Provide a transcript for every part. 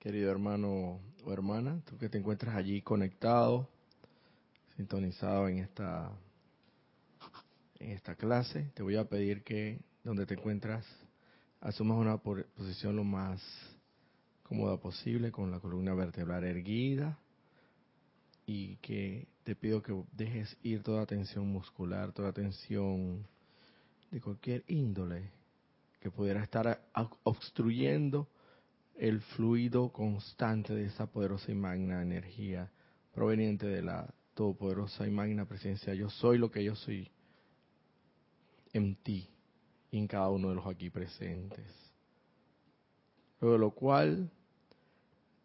querido hermano o hermana, tú que te encuentras allí conectado, sintonizado en esta en esta clase, te voy a pedir que donde te encuentras asumas una posición lo más cómoda posible con la columna vertebral erguida y que te pido que dejes ir toda tensión muscular, toda tensión de cualquier índole que pudiera estar obstruyendo el fluido constante de esa poderosa y magna energía proveniente de la todopoderosa y magna presencia. Yo soy lo que yo soy en ti y en cada uno de los aquí presentes. Luego de lo cual,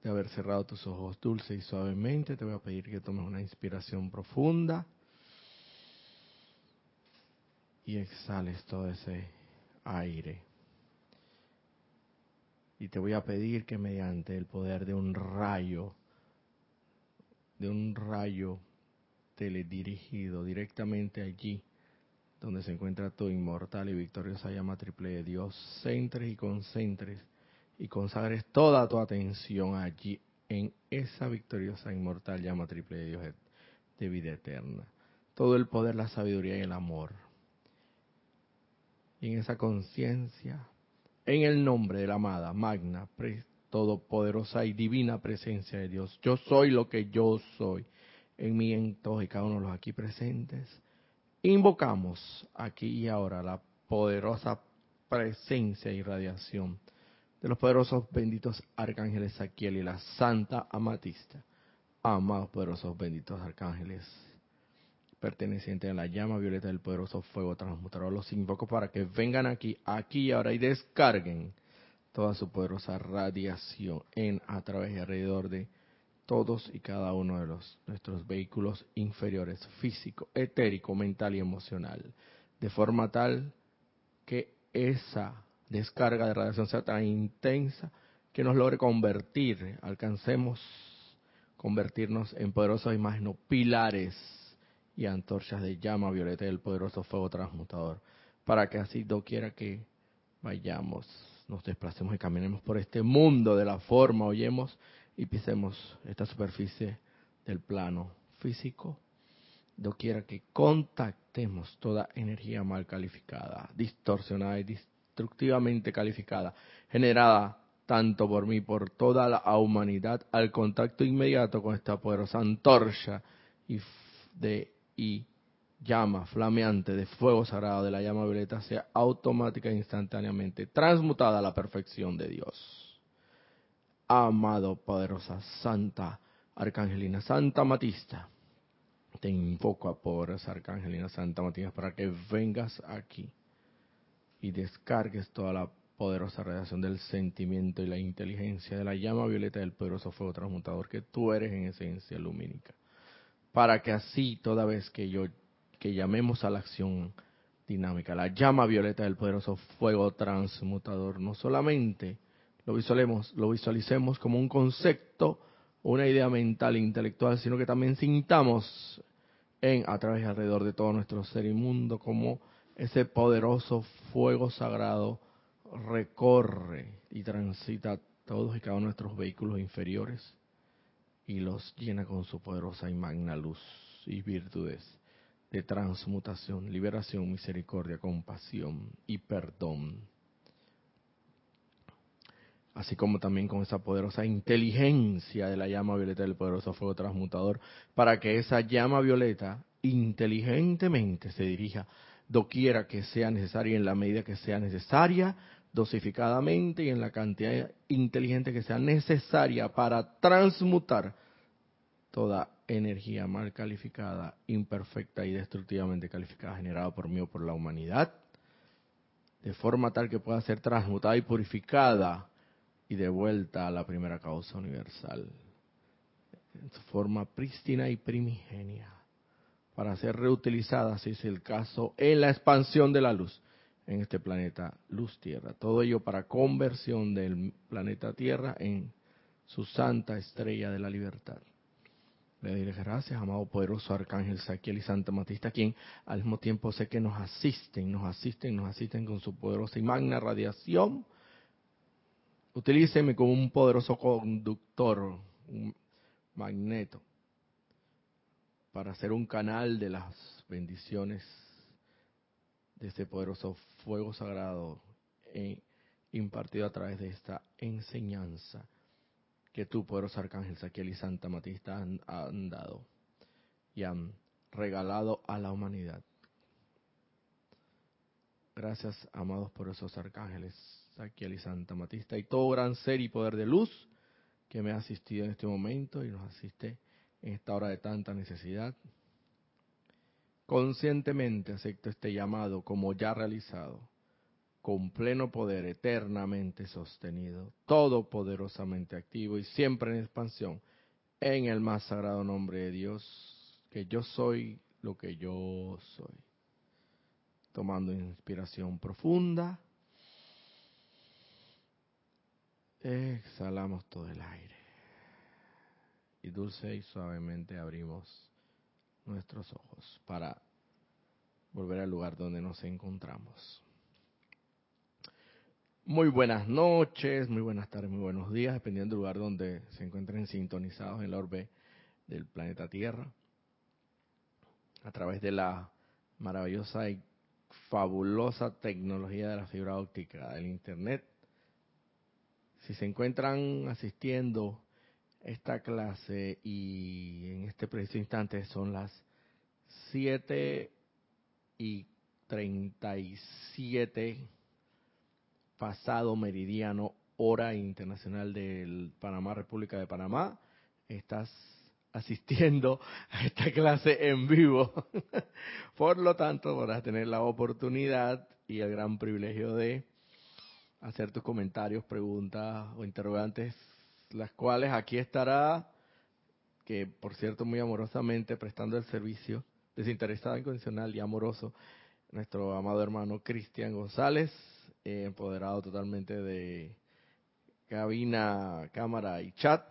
de haber cerrado tus ojos dulce y suavemente, te voy a pedir que tomes una inspiración profunda y exhales todo ese aire. Y te voy a pedir que mediante el poder de un rayo, de un rayo teledirigido directamente allí, donde se encuentra tu inmortal y victoriosa llama triple de Dios, centres y concentres y consagres toda tu atención allí en esa victoriosa inmortal llama triple de Dios de vida eterna. Todo el poder, la sabiduría y el amor. Y en esa conciencia, en el nombre de la amada, magna, todopoderosa y divina presencia de Dios, yo soy lo que yo soy en mí, en todos y cada uno de los aquí presentes Invocamos aquí y ahora la poderosa presencia y radiación de los poderosos benditos arcángeles Saquiel y la Santa Amatista. Amados poderosos benditos arcángeles pertenecientes a la llama violeta del poderoso fuego transmutador. Los invoco para que vengan aquí, aquí ahora y descarguen toda su poderosa radiación en, a través y alrededor de todos y cada uno de los nuestros vehículos inferiores, físico, etérico, mental y emocional, de forma tal que esa descarga de radiación sea tan intensa que nos logre convertir, alcancemos convertirnos en poderosos imágenes, pilares y antorchas de llama violeta del poderoso fuego transmutador, para que así doquiera que vayamos, nos desplacemos y caminemos por este mundo de la forma, oyemos y pisemos esta superficie del plano físico, doquiera que contactemos toda energía mal calificada, distorsionada y destructivamente calificada, generada tanto por mí, por toda la humanidad, al contacto inmediato con esta poderosa antorcha y, de, y llama flameante de fuego sagrado de la llama violeta sea automática e instantáneamente transmutada a la perfección de Dios amado, poderosa, santa, arcangelina, santa Matista. Te invoco a poderosa arcangelina, santa Matista, para que vengas aquí y descargues toda la poderosa radiación del sentimiento y la inteligencia de la llama violeta del poderoso fuego transmutador que tú eres en esencia lumínica. Para que así, toda vez que yo, que llamemos a la acción dinámica, la llama violeta del poderoso fuego transmutador, no solamente lo visualicemos, lo visualicemos como un concepto, una idea mental e intelectual, sino que también sintamos en, a través y alrededor de todo nuestro ser inmundo, como ese poderoso fuego sagrado recorre y transita todos y cada uno de nuestros vehículos inferiores y los llena con su poderosa y magna luz y virtudes de transmutación, liberación, misericordia, compasión y perdón. Así como también con esa poderosa inteligencia de la llama violeta del poderoso fuego transmutador, para que esa llama violeta inteligentemente se dirija doquiera que sea necesaria en la medida que sea necesaria, dosificadamente y en la cantidad inteligente que sea necesaria para transmutar toda energía mal calificada, imperfecta y destructivamente calificada generada por mí o por la humanidad, de forma tal que pueda ser transmutada y purificada y de vuelta a la primera causa universal, en su forma prístina y primigenia, para ser reutilizada, si es el caso, en la expansión de la luz en este planeta Luz Tierra. Todo ello para conversión del planeta Tierra en su santa estrella de la libertad. Le diré gracias, amado poderoso Arcángel Saquiel y Santa Matista, quien al mismo tiempo sé que nos asisten, nos asisten, nos asisten con su poderosa y magna radiación utilíceme como un poderoso conductor, un magneto, para ser un canal de las bendiciones de este poderoso fuego sagrado impartido a través de esta enseñanza que tú, poderoso Arcángel Saquiel y Santa Matista han, han dado y han regalado a la humanidad. Gracias, amados poderosos arcángeles, Saquiel y Santa Matista, y todo gran ser y poder de luz que me ha asistido en este momento y nos asiste en esta hora de tanta necesidad. Conscientemente acepto este llamado como ya realizado, con pleno poder eternamente sostenido, todopoderosamente activo y siempre en expansión, en el más sagrado nombre de Dios, que yo soy lo que yo soy. Tomando inspiración profunda. Exhalamos todo el aire. Y dulce y suavemente abrimos nuestros ojos para volver al lugar donde nos encontramos. Muy buenas noches, muy buenas tardes, muy buenos días, dependiendo del lugar donde se encuentren sintonizados en la orbe del planeta Tierra, a través de la maravillosa y fabulosa tecnología de la fibra óptica, del Internet, si se encuentran asistiendo esta clase y en este preciso instante son las 7 y 37 pasado meridiano, hora internacional del Panamá, República de Panamá, estás asistiendo a esta clase en vivo. Por lo tanto, podrás tener la oportunidad y el gran privilegio de hacer tus comentarios, preguntas o interrogantes, las cuales aquí estará, que por cierto muy amorosamente prestando el servicio, desinteresado, incondicional y amoroso, nuestro amado hermano Cristian González, eh, empoderado totalmente de cabina, cámara y chat,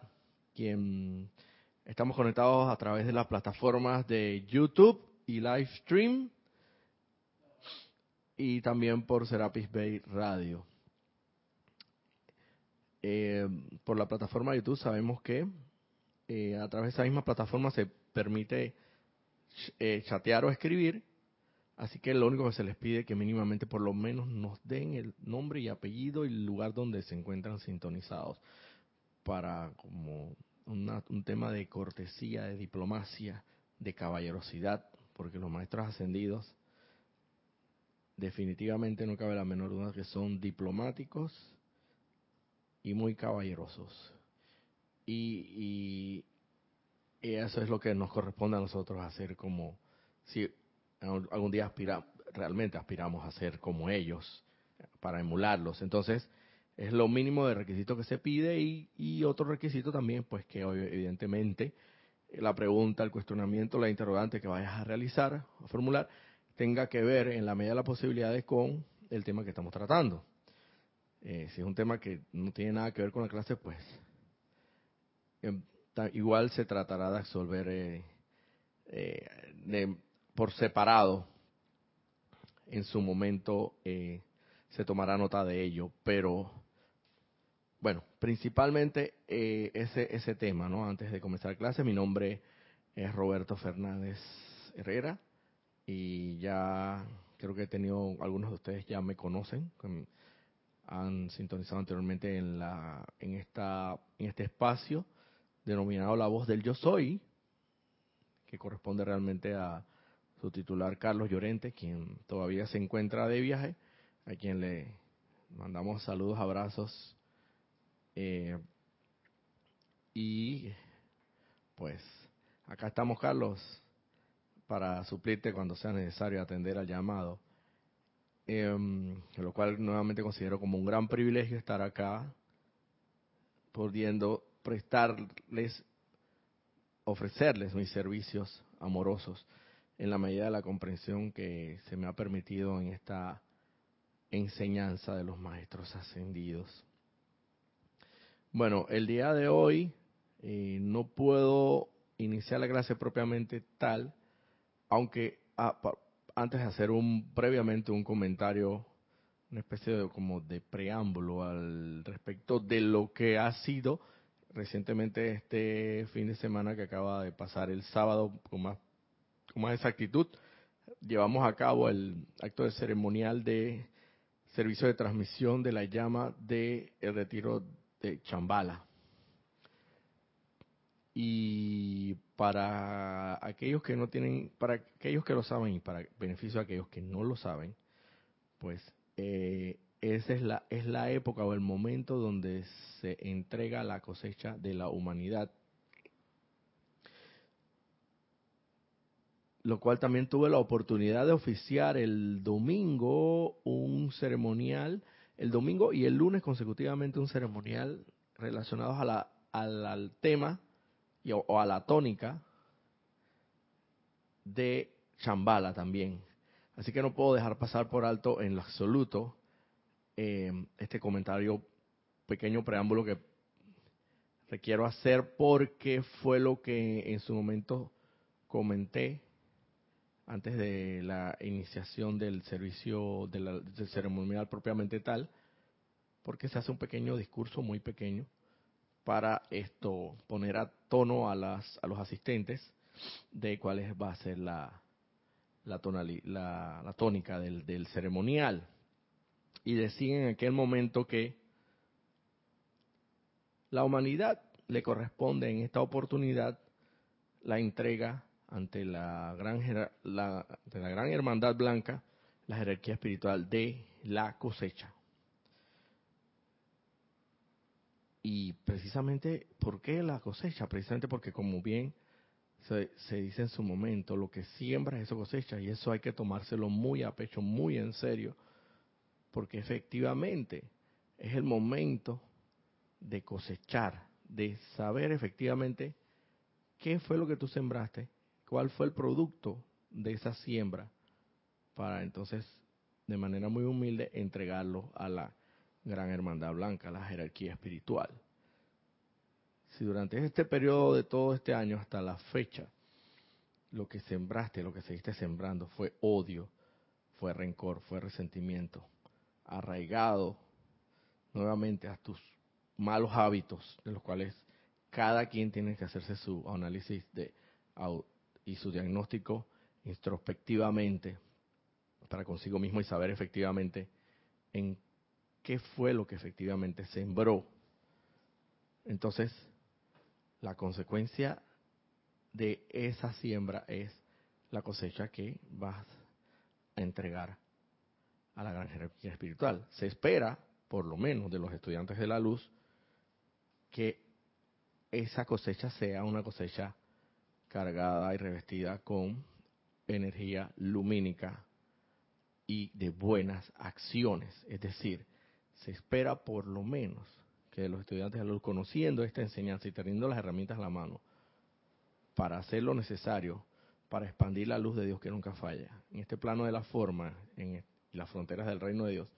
quien estamos conectados a través de las plataformas de YouTube y Livestream y también por Serapis Bay Radio. Eh, por la plataforma de YouTube sabemos que eh, a través de esa misma plataforma se permite eh, chatear o escribir, así que lo único que se les pide es que mínimamente por lo menos nos den el nombre y apellido y el lugar donde se encuentran sintonizados para como un tema de cortesía, de diplomacia, de caballerosidad, porque los maestros ascendidos definitivamente no cabe la menor duda que son diplomáticos y muy caballerosos. Y, eso es lo que nos corresponde a nosotros hacer como, si algún día aspira, realmente aspiramos a ser como ellos, para emularlos. Entonces, es lo mínimo de requisito que se pide y, y otro requisito también, pues que evidentemente la pregunta, el cuestionamiento, la interrogante que vayas a realizar, a formular, tenga que ver en la medida de las posibilidades con el tema que estamos tratando. Eh, si es un tema que no tiene nada que ver con la clase, pues em, igual se tratará de absolver eh, eh, por separado. En su momento se tomará nota de ello, pero bueno, principalmente ese, ese tema, ¿no? Antes de comenzar clase, mi nombre es Roberto Fernández Herrera y ya creo que he tenido, algunos de ustedes ya me conocen, han sintonizado anteriormente en la en esta en este espacio denominado La Voz del Yo Soy, que corresponde realmente a su titular Carlos Llorente, quien todavía se encuentra de viaje, a quien le mandamos saludos, abrazos eh, y pues acá estamos Carlos para suplirte cuando sea necesario atender al llamado. Eh, lo cual nuevamente considero como un gran privilegio estar acá, pudiendo prestarles, ofrecerles mis servicios amorosos en la medida de la comprensión que se me ha permitido en esta enseñanza de los maestros ascendidos. Bueno, el día de hoy eh, no puedo iniciar la clase propiamente tal, aunque ah, antes de hacer un previamente un comentario una especie de como de preámbulo al respecto de lo que ha sido recientemente este fin de semana que acaba de pasar el sábado con más con más exactitud llevamos a cabo el acto de ceremonial de servicio de transmisión de la llama de el retiro de Chambala. Y para aquellos que no tienen, para aquellos que lo saben y para beneficio de aquellos que no lo saben, pues eh, esa es la, es la época o el momento donde se entrega la cosecha de la humanidad. Lo cual también tuve la oportunidad de oficiar el domingo un ceremonial, el domingo y el lunes consecutivamente un ceremonial relacionados a la, al, tema o, a la tónica de Chambala también. Así que no puedo dejar pasar por alto en lo absoluto eh, este comentario, pequeño preámbulo que requiero hacer porque fue lo que en su momento comenté antes de la iniciación del servicio del ceremonial propiamente tal, porque se hace un pequeño discurso muy pequeño para esto poner a tono a las a los asistentes de cuál va a ser la la, la, tónica del, del ceremonial y decían en aquel momento que la humanidad le corresponde en esta oportunidad la entrega ante la gran, la, de la gran hermandad blanca la jerarquía espiritual de la cosecha. Y precisamente, ¿por qué la cosecha? Precisamente porque como bien se, se, dice en su momento, lo que siembra es eso cosecha y eso hay que tomárselo muy a pecho, muy en serio, porque efectivamente es el momento de cosechar, de saber efectivamente qué fue lo que tú sembraste cuál fue el producto de esa siembra para entonces de manera muy humilde entregarlo a la gran hermandad blanca, la jerarquía espiritual. Si durante este periodo de todo este año hasta la fecha lo que sembraste, lo que seguiste sembrando fue odio, fue rencor, fue resentimiento, arraigado nuevamente a tus malos hábitos, de los cuales cada quien tiene que hacerse su análisis de y su diagnóstico introspectivamente para consigo mismo y saber efectivamente en qué fue lo que efectivamente sembró. Entonces, la consecuencia de esa siembra es la cosecha que vas a entregar a la gran jerarquía espiritual. Se espera, por lo menos de los estudiantes de la luz, que esa cosecha sea una cosecha cargada y revestida con energía lumínica y de buenas acciones. Es decir, se espera por lo menos que los estudiantes de la luz, conociendo esta enseñanza y teniendo las herramientas a la mano, para hacer lo necesario para expandir la luz de Dios que nunca falla. En este plano de la forma, en las fronteras del reino de Dios,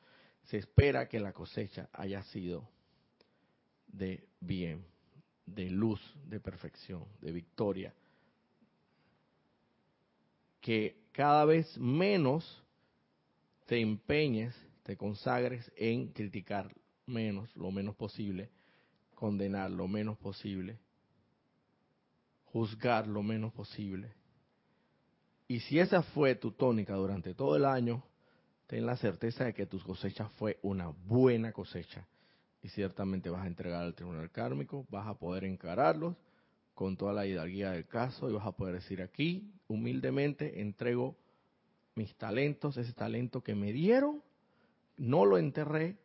se espera que la cosecha haya sido de bien, de luz, de perfección, de victoria, que cada vez menos te empeñes, te consagres en criticar menos, lo menos posible, condenar lo menos posible, juzgar lo menos posible. Y si esa fue tu tónica durante todo el año, ten la certeza de que tu cosecha fue una buena cosecha. Y ciertamente vas a entregar al tribunal kármico, vas a poder encararlos con toda la hidalguía del caso y vas a poder decir aquí, humildemente, entrego mis talentos, ese talento que me dieron, no lo enterré,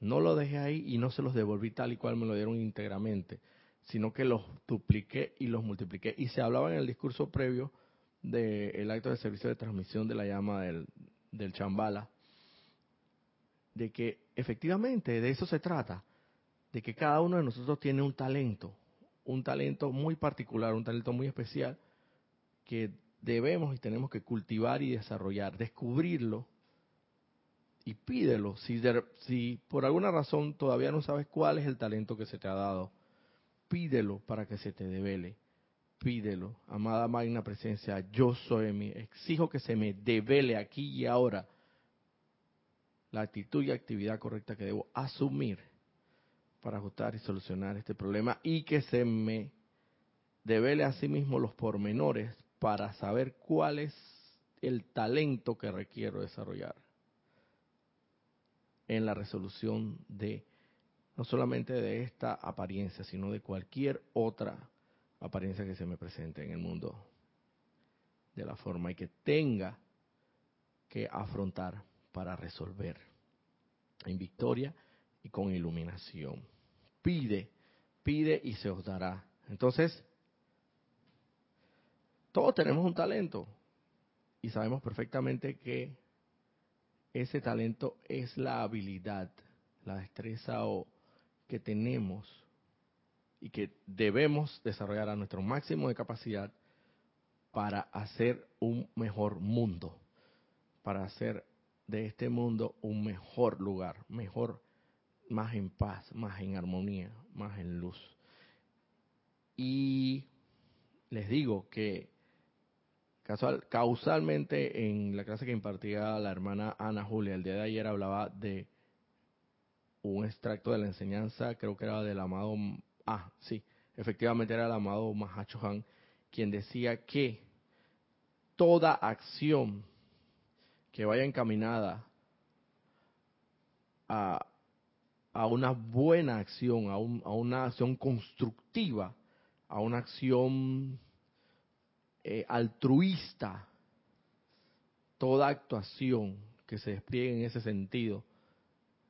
no lo dejé ahí y no se los devolví tal y cual me lo dieron íntegramente, sino que los dupliqué y los multipliqué. Y se hablaba en el discurso previo del acto de servicio de transmisión de la llama del, del chambala, de que efectivamente de eso se trata, de que cada uno de nosotros tiene un talento, un talento muy particular, un talento muy especial que debemos y tenemos que cultivar y desarrollar, descubrirlo y pídelo. Si, por alguna razón todavía no sabes cuál es el talento que se te ha dado, pídelo para que se te devele. Pídelo, amada magna presencia, yo soy mi, exijo que se me devele aquí y ahora la actitud y actividad correcta que debo asumir para ajustar y solucionar este problema y que se me devele a sí mismo los pormenores para saber cuál es el talento que requiero desarrollar en la resolución de no solamente de esta apariencia, sino de cualquier otra apariencia que se me presente en el mundo de la forma y que tenga que afrontar para resolver en victoria y con iluminación. Pide, pide y se os dará. Entonces, todos tenemos un talento y sabemos perfectamente que ese talento es la habilidad, la destreza o que tenemos y que debemos desarrollar a nuestro máximo de capacidad para hacer un mejor mundo, para hacer de este mundo un mejor lugar, mejor, más en paz, más en armonía, más en luz. Y les digo que causalmente en la clase que impartía la hermana Ana Julia el día de ayer hablaba de un extracto de la enseñanza, creo que era del amado, ah, sí, efectivamente era el amado Mahacho Han, quien decía que toda acción que vaya encaminada a, a una buena acción, a, una acción constructiva, a una acción eh, altruista, toda actuación que se despliegue en ese sentido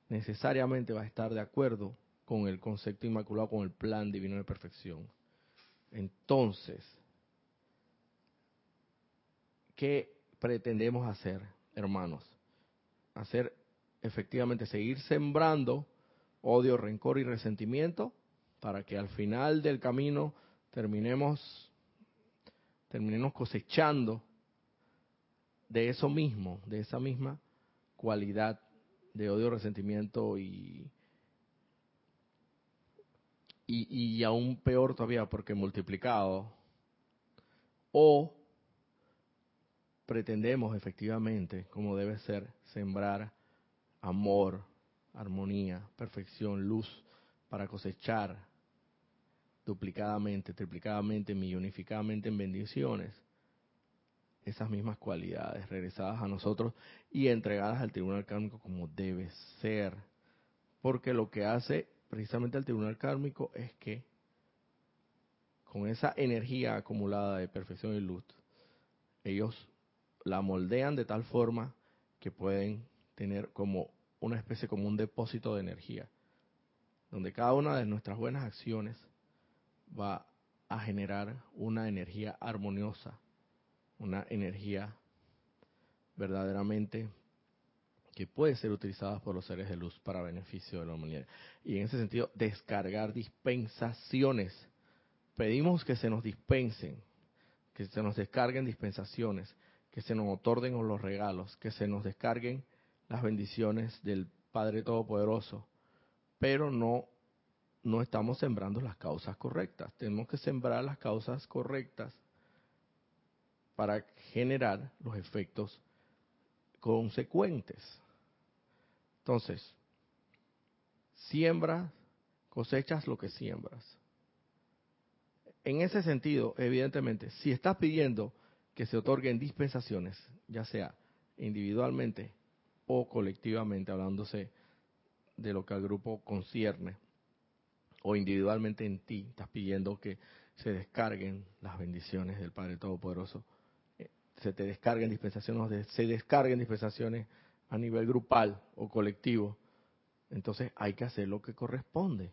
necesariamente va a estar de acuerdo con el concepto inmaculado, con el plan divino de perfección. Entonces, ¿qué pretendemos hacer, hermanos? Hacer efectivamente seguir sembrando odio, rencor y resentimiento para que al final del camino terminemos terminemos cosechando de eso mismo, de esa misma cualidad de odio, resentimiento y, y, y aún peor todavía porque multiplicado, o pretendemos efectivamente, como debe ser, sembrar amor, armonía, perfección, luz, para cosechar duplicadamente, triplicadamente, millonificadamente en bendiciones, esas mismas cualidades regresadas a nosotros y entregadas al tribunal kármico como debe ser. Porque lo que hace precisamente el tribunal kármico es que con esa energía acumulada de perfección y luz, ellos la moldean de tal forma que pueden tener como una especie como un depósito de energía, donde cada una de nuestras buenas acciones va a generar una energía armoniosa, una energía verdaderamente que puede ser utilizada por los seres de luz para beneficio de la humanidad. Y en ese sentido, descargar dispensaciones. Pedimos que se nos dispensen, que se nos descarguen dispensaciones, que se nos otorguen los regalos, que se nos descarguen las bendiciones del Padre Todopoderoso, pero no no estamos sembrando las causas correctas. Tenemos que sembrar las causas correctas para generar los efectos consecuentes. Entonces, siembras, cosechas lo que siembras. En ese sentido, evidentemente, si estás pidiendo que se otorguen dispensaciones, ya sea individualmente o colectivamente, hablándose de lo que al grupo concierne, o individualmente en ti estás pidiendo que se descarguen las bendiciones del Padre Todopoderoso, eh, se te descarguen dispensaciones, se descarguen dispensaciones a nivel grupal o colectivo, entonces hay que hacer lo que corresponde.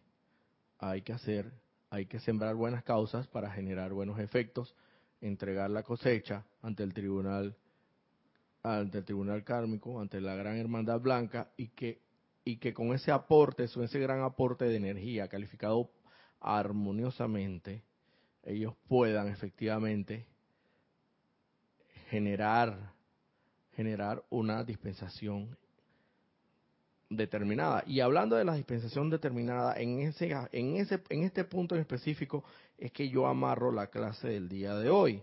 Hay que hacer, hay que sembrar buenas causas para generar buenos efectos, entregar la cosecha ante el tribunal ante el tribunal kármico, ante la gran hermandad blanca y que y que con ese aporte, ese gran aporte de energía calificado armoniosamente, ellos puedan efectivamente generar generar una dispensación determinada. Y hablando de la dispensación determinada, en ese, en ese, en este punto en específico es que yo amarro la clase del día de hoy,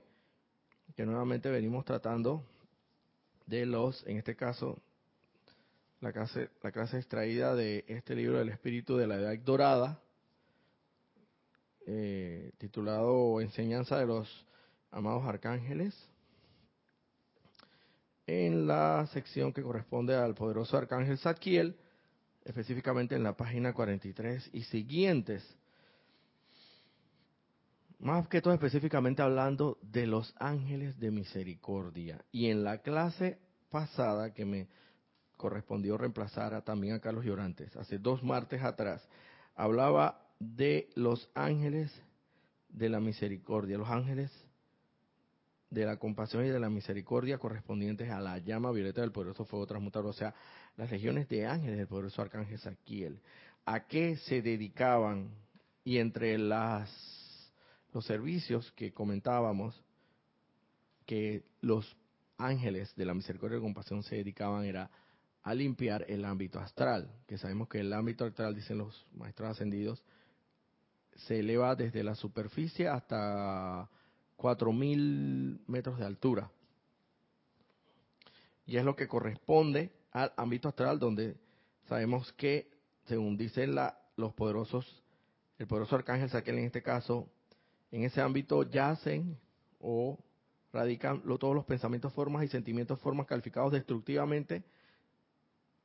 que nuevamente venimos tratando de los, en este caso, la clase, la clase extraída de este libro del Espíritu de la Edad Dorada, eh, titulado Enseñanza de los Amados Arcángeles, en la sección que corresponde al poderoso Arcángel Zadkiel, específicamente en la página 43 y siguientes. Más que todo específicamente hablando de los ángeles de misericordia. Y en la clase pasada que me correspondió reemplazar a, también a Carlos Llorantes, hace dos martes atrás, hablaba de los ángeles de la misericordia, los ángeles de la compasión y de la misericordia correspondientes a la llama violeta del poderoso fuego transmutador, o sea, las legiones de ángeles del poderoso arcángel Saquiel. ¿A qué se dedicaban? Y entre las los servicios que comentábamos que los ángeles de la misericordia y compasión se dedicaban era a limpiar el ámbito astral, que sabemos que el ámbito astral, dicen los maestros ascendidos, se eleva desde la superficie hasta 4.000 metros de altura. Y es lo que corresponde al ámbito astral donde sabemos que, según dicen la, los poderosos, el poderoso arcángel Saquiel en este caso, en ese ámbito yacen o radican todos los pensamientos, formas y sentimientos, formas calificados destructivamente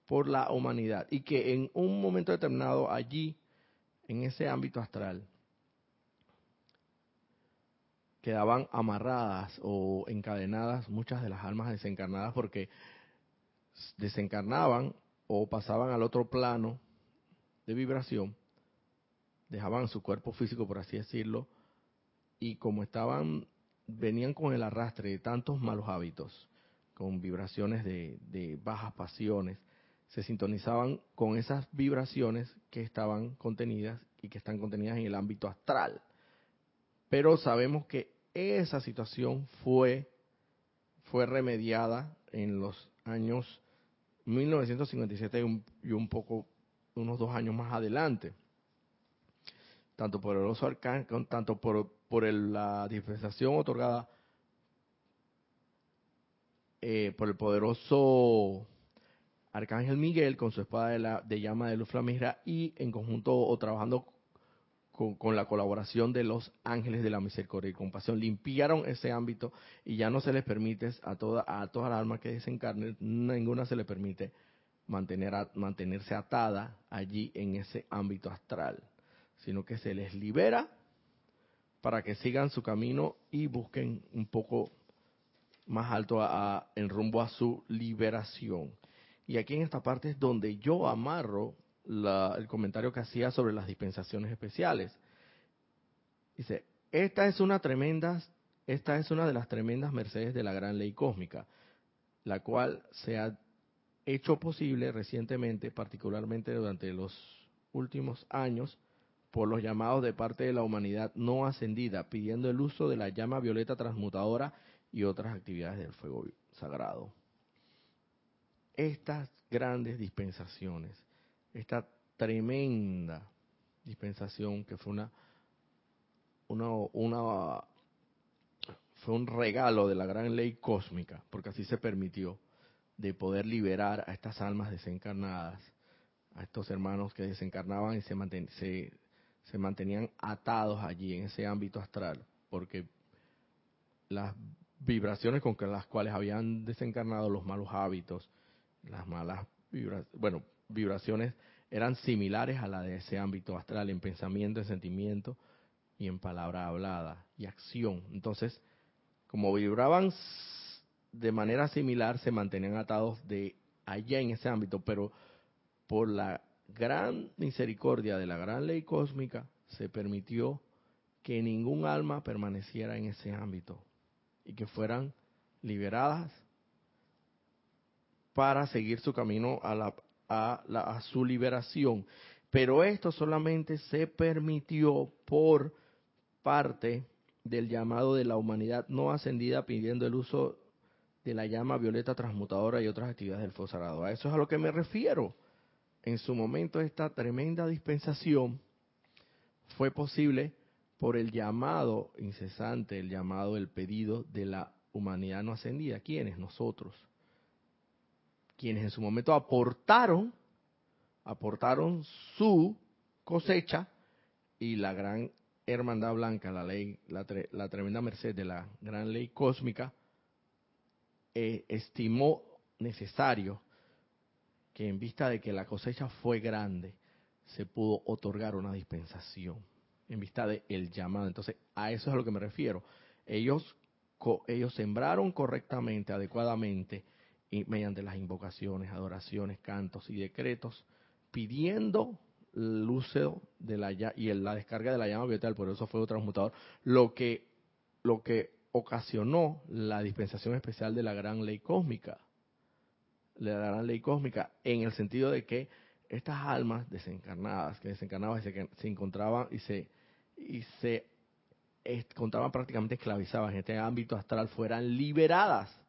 por la humanidad. Y que en un momento determinado allí, en ese ámbito astral, quedaban amarradas o encadenadas muchas de las almas desencarnadas porque desencarnaban o pasaban al otro plano de vibración, dejaban su cuerpo físico, por así decirlo, y como estaban, venían con el arrastre de tantos malos hábitos, con vibraciones de, de bajas pasiones, se sintonizaban con esas vibraciones que estaban contenidas y que están contenidas en el ámbito astral. Pero sabemos que esa situación fue, fue remediada en los años 1957 y un, poco, unos dos años más adelante. Tanto por el oso arcángel, tanto por, por la dispensación otorgada eh, por el poderoso Arcángel Miguel con su espada de, la, de llama de luz flamígera y en conjunto o trabajando con, la colaboración de los ángeles de la misericordia y compasión, limpiaron ese ámbito y ya no se les permite a toda, a toda la alma que desencarne, ninguna se le permite mantener mantenerse atada allí en ese ámbito astral, sino que se les libera para que sigan su camino y busquen un poco más alto a, en rumbo a su liberación. Y aquí en esta parte es donde yo amarro el comentario que hacía sobre las dispensaciones especiales. Dice, esta es una tremenda, esta es una de las tremendas mercedes de la gran ley cósmica, la cual se ha hecho posible recientemente, particularmente durante los últimos años, por los llamados de parte de la humanidad no ascendida, pidiendo el uso de la llama violeta transmutadora y otras actividades del fuego sagrado estas grandes dispensaciones, esta tremenda dispensación que fue una, una, fue un regalo de la gran ley cósmica, porque así se permitió de poder liberar a estas almas desencarnadas, a estos hermanos que desencarnaban y se, se, se mantenían atados allí en ese ámbito astral, porque las vibraciones con las cuales habían desencarnado los malos hábitos, las malas bueno, vibraciones eran similares a la de ese ámbito astral en pensamiento, en sentimiento y en palabra hablada y acción. Entonces, como vibraban de manera similar, se mantenían atados de allá en ese ámbito, pero por la gran misericordia de la gran ley cósmica se permitió que ningún alma permaneciera en ese ámbito y que fueran liberadas para seguir su camino a, la, a, la, a su liberación. Pero esto solamente se permitió por parte del llamado de la humanidad no ascendida pidiendo el uso de la llama violeta transmutadora y otras actividades del fuego A eso es a lo que me refiero. En su momento esta tremenda dispensación fue posible por el llamado incesante, el llamado, el pedido de la humanidad no ascendida. ¿Quiénes? Nosotros quienes en su momento aportaron, aportaron su cosecha y la gran hermandad blanca, la ley, la, tremenda merced de la gran ley cósmica, eh, estimó necesario que en vista de que la cosecha fue grande, se pudo otorgar una dispensación en vista del el llamado. Entonces, a eso es a lo que me refiero. Ellos, ellos sembraron correctamente, adecuadamente, y mediante las invocaciones, adoraciones, cantos y decretos, pidiendo el uso de la y la descarga de la llama vital, por eso fue transmutador, lo que, lo que ocasionó la dispensación especial de la gran ley cósmica. De la gran ley cósmica, en el sentido de que estas almas desencarnadas, que desencarnaban y se, se encontraban y se, y se encontraban prácticamente esclavizadas en este ámbito astral, fueran liberadas.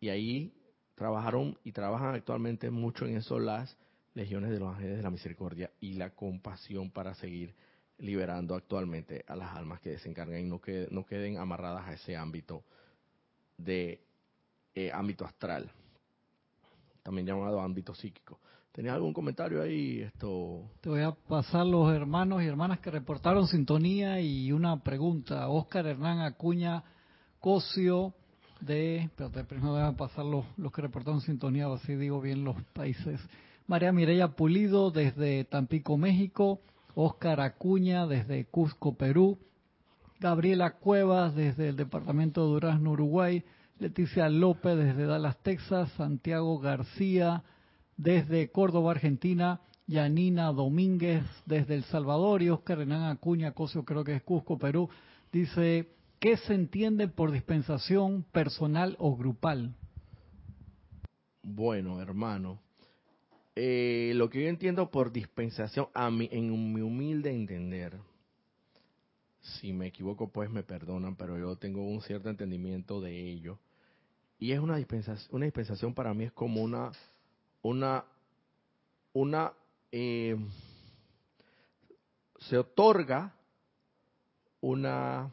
Y ahí trabajaron y trabajan actualmente mucho en eso las legiones de los ángeles de la misericordia y la compasión para seguir liberando actualmente a las almas que desencargan y no, que, no queden amarradas a ese ámbito de eh, ámbito astral, también llamado ámbito psíquico. ¿Tenías algún comentario ahí? Esto. Te voy a pasar los hermanos y hermanas que reportaron sintonía y una pregunta. Oscar Hernán Acuña Cosio de, espérate, primero a pasar los, los que reportaron sintonía, así digo bien los países. María Mireya Pulido desde Tampico, México. Oscar Acuña desde Cusco, Perú. Gabriela Cuevas desde el departamento de Durazno, Uruguay. Leticia López desde Dallas, Texas. Santiago García desde Córdoba, Argentina. Yanina Domínguez desde El Salvador y Oscar Renan Acuña, Cosio creo que es Cusco, Perú, dice, ¿qué se entiende por dispensación personal o grupal? Bueno, hermano, eh, lo que yo entiendo por dispensación, a mí, en mi humilde entender, si me equivoco pues me perdonan, pero yo tengo un cierto entendimiento de ello. Y es una dispensación, una dispensación para mí es como una, una, una, eh, se otorga una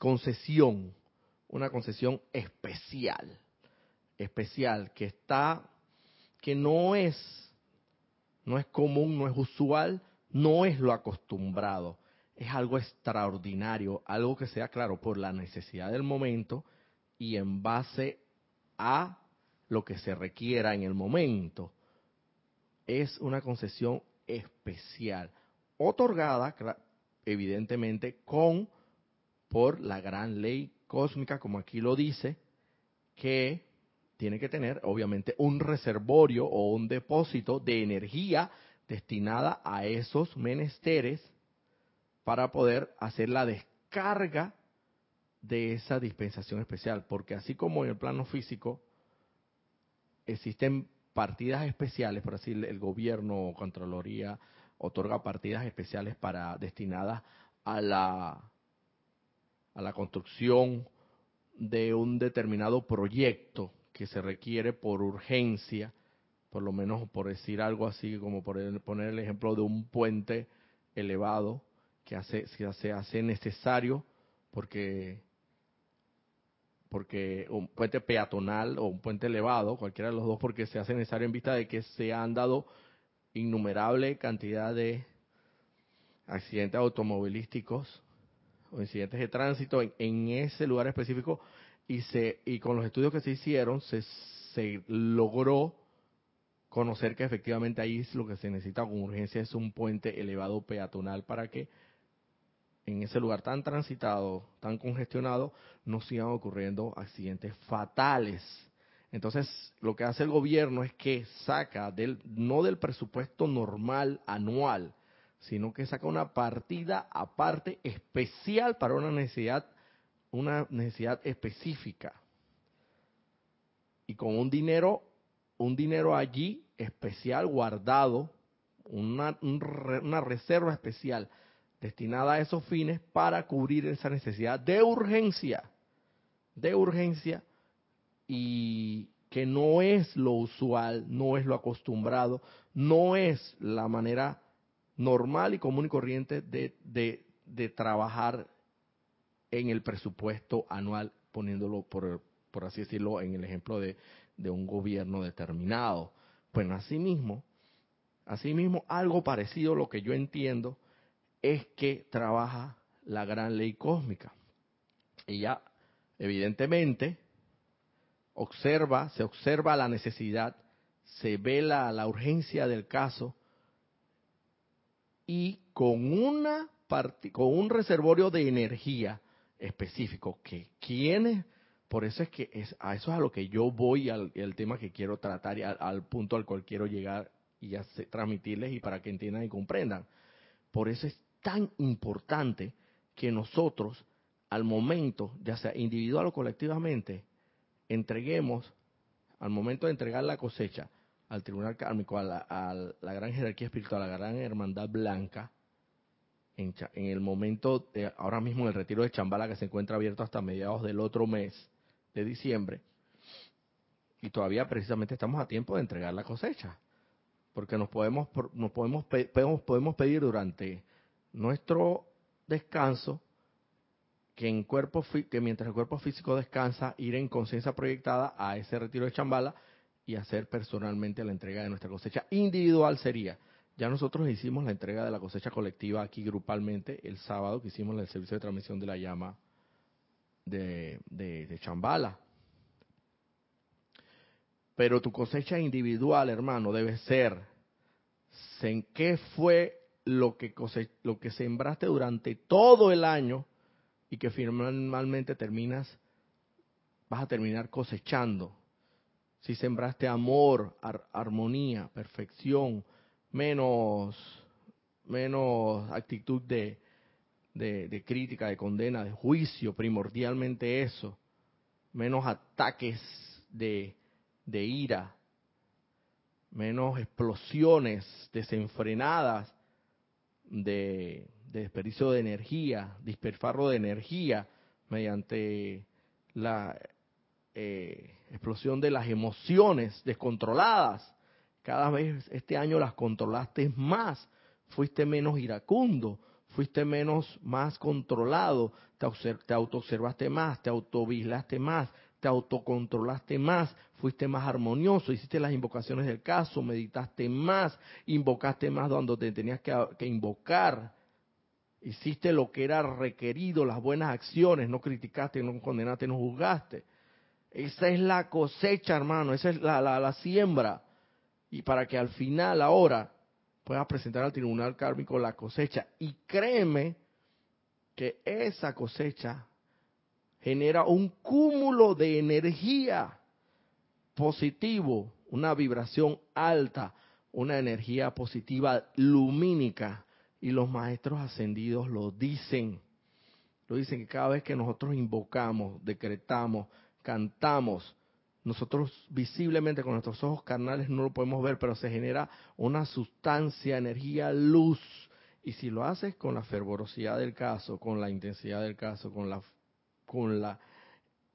concesión, una concesión especial especial que está, que no es, no es común, no es usual, no es lo acostumbrado, es algo extraordinario, algo que sea claro por la necesidad del momento y en base a lo que se requiera en el momento. Es una concesión especial, otorgada evidentemente con por la gran ley cósmica, como aquí lo dice, que tiene que tener obviamente un reservorio o un depósito de energía destinada a esos menesteres para poder hacer la descarga de esa dispensación especial, porque así como en el plano físico existen partidas especiales, por así el gobierno o Contraloría otorga partidas especiales para destinadas a la a la construcción de un determinado proyecto que se requiere por urgencia, por lo menos por decir algo así, como por poner el ejemplo de un puente elevado que hace, se hace necesario porque porque un puente peatonal o un puente elevado, cualquiera de los dos, porque se hace necesario en vista de que se han dado innumerable cantidad de accidentes automovilísticos o incidentes de tránsito en ese lugar específico y se y con los estudios que se hicieron se, se logró conocer que efectivamente ahí lo que se necesita con urgencia es un puente elevado peatonal para que en ese lugar tan transitado, tan congestionado, no sigan ocurriendo accidentes fatales. Entonces, lo que hace el gobierno es que saca del no del presupuesto normal anual, sino que saca una partida aparte especial para una necesidad una necesidad específica. Y con un dinero, un dinero allí especial guardado, una, una reserva especial destinada a esos fines para cubrir esa necesidad de urgencia, de urgencia y que no es lo usual, no es lo acostumbrado, no es la manera normal y común y corriente de, de, de trabajar en el presupuesto anual, poniéndolo por, por así decirlo, en el ejemplo de, de un gobierno determinado. Pues asimismo, asimismo, algo parecido a lo que yo entiendo es que trabaja la gran ley cósmica. Ella, evidentemente, observa, se observa la necesidad, se ve la, la urgencia del caso y con una con un reservorio de energía específico que quienes por eso es que es, a eso es a lo que yo voy al tema que quiero tratar y al, punto al cual quiero llegar y transmitirles y para que entiendan y comprendan. Por eso es tan importante que nosotros al momento, ya sea individual o colectivamente, entreguemos, al momento de entregar la cosecha al tribunal kármico, a la, gran jerarquía espiritual, a la gran hermandad blanca, en, el momento, ahora mismo en el retiro de Chambala, que se encuentra abierto hasta mediados del otro mes de diciembre, y todavía precisamente estamos a tiempo de entregar la cosecha, porque nos podemos, nos podemos, podemos, podemos pedir durante nuestro descanso que, en cuerpo, que mientras el cuerpo físico descansa, ir en conciencia proyectada a ese retiro de Chambala y hacer personalmente la entrega de nuestra cosecha. Individual sería. Ya nosotros hicimos la entrega de la cosecha colectiva aquí grupalmente el sábado que hicimos el servicio de transmisión de la llama de, de, Chambala. Pero tu cosecha individual, hermano, debe ser en qué fue lo que, lo que sembraste durante todo el año y que finalmente terminas, vas a terminar cosechando. Si sembraste amor, armonía, perfección, menos, menos actitud de, de, crítica, de condena, de juicio, primordialmente eso, menos ataques de, de ira, menos explosiones desenfrenadas de, de desperdicio de energía, disperfarro de energía mediante la eh, explosión de las emociones descontroladas. Cada vez este año las controlaste más, fuiste menos iracundo, fuiste menos más controlado, te, te autoobservaste más, te autovigilaste más, te autocontrolaste más, fuiste más armonioso, hiciste las invocaciones del caso, meditaste más, invocaste más cuando te tenías que, que invocar, Hiciste lo que era requerido, las buenas acciones, no criticaste, no condenaste, no juzgaste. Esa es la cosecha, hermano, esa es la, la, siembra. Y para que al final, ahora, puedas presentar al tribunal kármico la cosecha. Y créeme que esa cosecha genera un cúmulo de energía positivo, una vibración alta, una energía positiva lumínica y los maestros ascendidos lo dicen. Lo dicen que cada vez que nosotros invocamos, decretamos, cantamos, nosotros visiblemente con nuestros ojos carnales no lo podemos ver, pero se genera una sustancia, energía, luz. Y si lo haces con la fervorosidad del caso, con la intensidad del caso, con la, con la,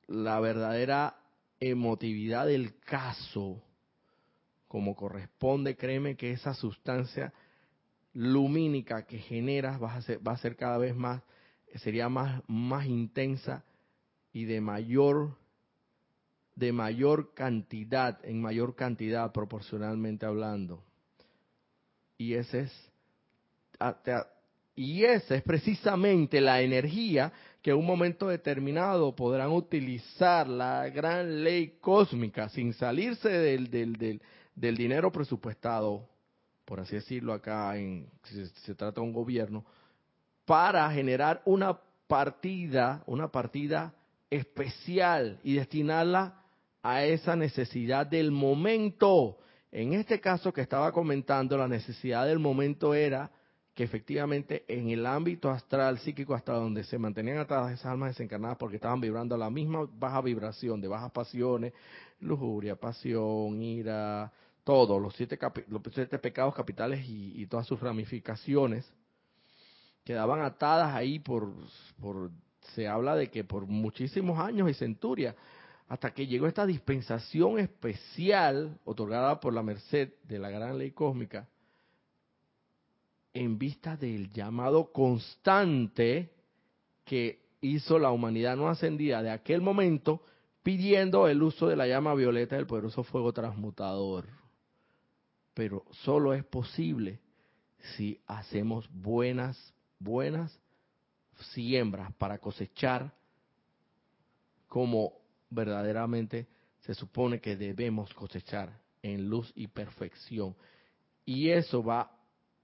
la verdadera emotividad del caso, como corresponde, créeme que esa sustancia lumínica que generas va a ser, va a ser cada vez más, sería más, más intensa y de mayor, de mayor cantidad, en mayor cantidad proporcionalmente hablando. Y ese es, y esa es precisamente la energía que en un momento determinado podrán utilizar la gran ley cósmica sin salirse del, del, del, del dinero presupuestado por así decirlo acá, en, si se, trata de un gobierno, para generar una partida, una partida especial y destinarla a esa necesidad del momento. En este caso que estaba comentando, la necesidad del momento era que efectivamente en el ámbito astral psíquico hasta donde se mantenían atadas esas almas desencarnadas porque estaban vibrando a la misma baja vibración de bajas pasiones, lujuria, pasión, ira, todos los siete, los siete pecados capitales y, todas sus ramificaciones, quedaban atadas ahí por, se habla de que por muchísimos años y centurias, hasta que llegó esta dispensación especial otorgada por la merced de la gran ley cósmica, en vista del llamado constante que hizo la humanidad no ascendida de aquel momento pidiendo el uso de la llama violeta del poderoso fuego transmutador. Pero solo es posible si hacemos buenas, buenas siembras para cosechar como verdaderamente se supone que debemos cosechar en luz y perfección. Y eso va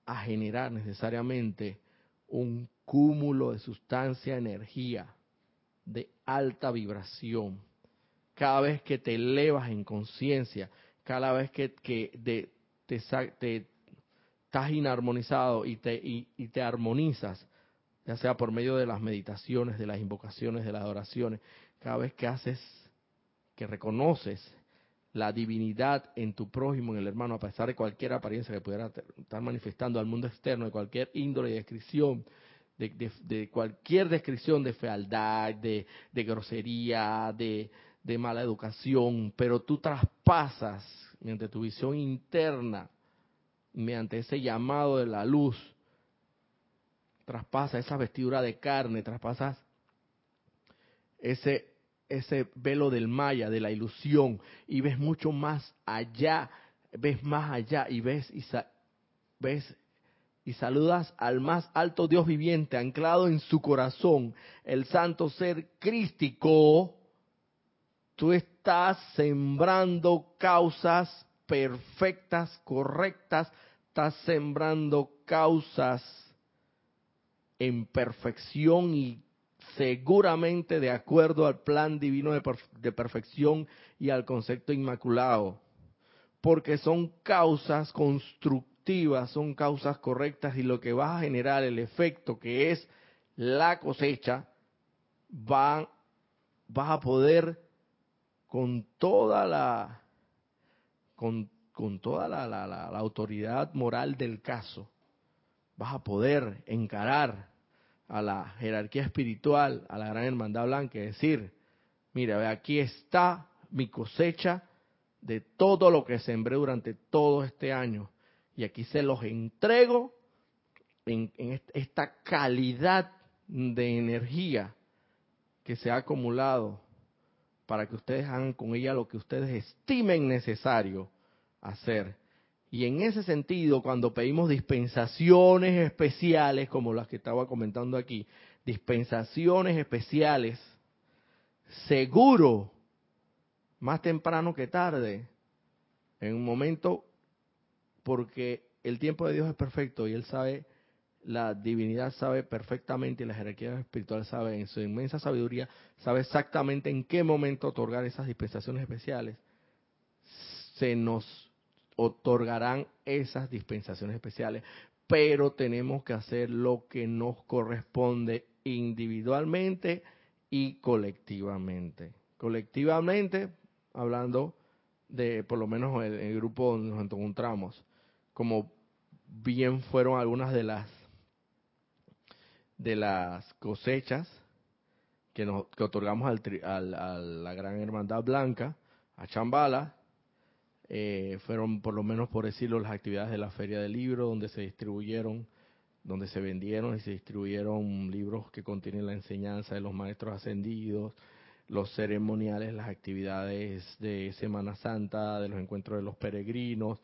a generar necesariamente un cúmulo de sustancia, energía de alta vibración. Cada vez que te elevas en conciencia, cada vez que, te, te, estás inarmonizado y te, y te armonizas, ya sea por medio de las meditaciones, de las invocaciones, de las oraciones, cada vez que haces, que reconoces la divinidad en tu prójimo, en el hermano, a pesar de cualquier apariencia que pudiera estar manifestando al mundo externo, de cualquier índole y descripción, de, cualquier descripción de fealdad, de, grosería, de, de mala educación, pero tú traspasas mediante tu visión interna, mediante ese llamado de la luz, traspasas esa vestidura de carne, traspasas ese ese velo del maya, de la ilusión, y ves mucho más allá, ves más allá y ves y, ves y saludas al más alto Dios viviente, anclado en su corazón, el santo ser crístico, tú estás sembrando causas perfectas, correctas, estás sembrando causas en perfección y seguramente de acuerdo al plan divino de, perfección y al concepto inmaculado, porque son causas constructivas, son causas correctas y lo que va a generar el efecto que es la cosecha, va, vas a poder con toda la con, toda la autoridad moral del caso, vas a poder encarar a la jerarquía espiritual, a la gran hermandad blanca, decir, mira, aquí está mi cosecha de todo lo que sembré durante todo este año. Y aquí se los entrego en, esta calidad de energía que se ha acumulado para que ustedes hagan con ella lo que ustedes estimen necesario hacer. Y en ese sentido, cuando pedimos dispensaciones especiales, como las que estaba comentando aquí, dispensaciones especiales, seguro, más temprano que tarde, en un momento, porque el tiempo de Dios es perfecto y Él sabe, la divinidad sabe perfectamente y la jerarquía espiritual sabe en su inmensa sabiduría, sabe exactamente en qué momento otorgar esas dispensaciones especiales. Se nos otorgarán esas dispensaciones especiales, pero tenemos que hacer lo que nos corresponde individualmente y colectivamente. Colectivamente, hablando de por lo menos el, grupo donde nos encontramos, como bien fueron algunas de las de las cosechas que otorgamos a la gran hermandad blanca, a Chambala, eh, fueron por lo menos por decirlo las actividades de la feria del libro donde se distribuyeron donde se vendieron y se distribuyeron libros que contienen la enseñanza de los maestros ascendidos los ceremoniales las actividades de Semana Santa de los encuentros de los peregrinos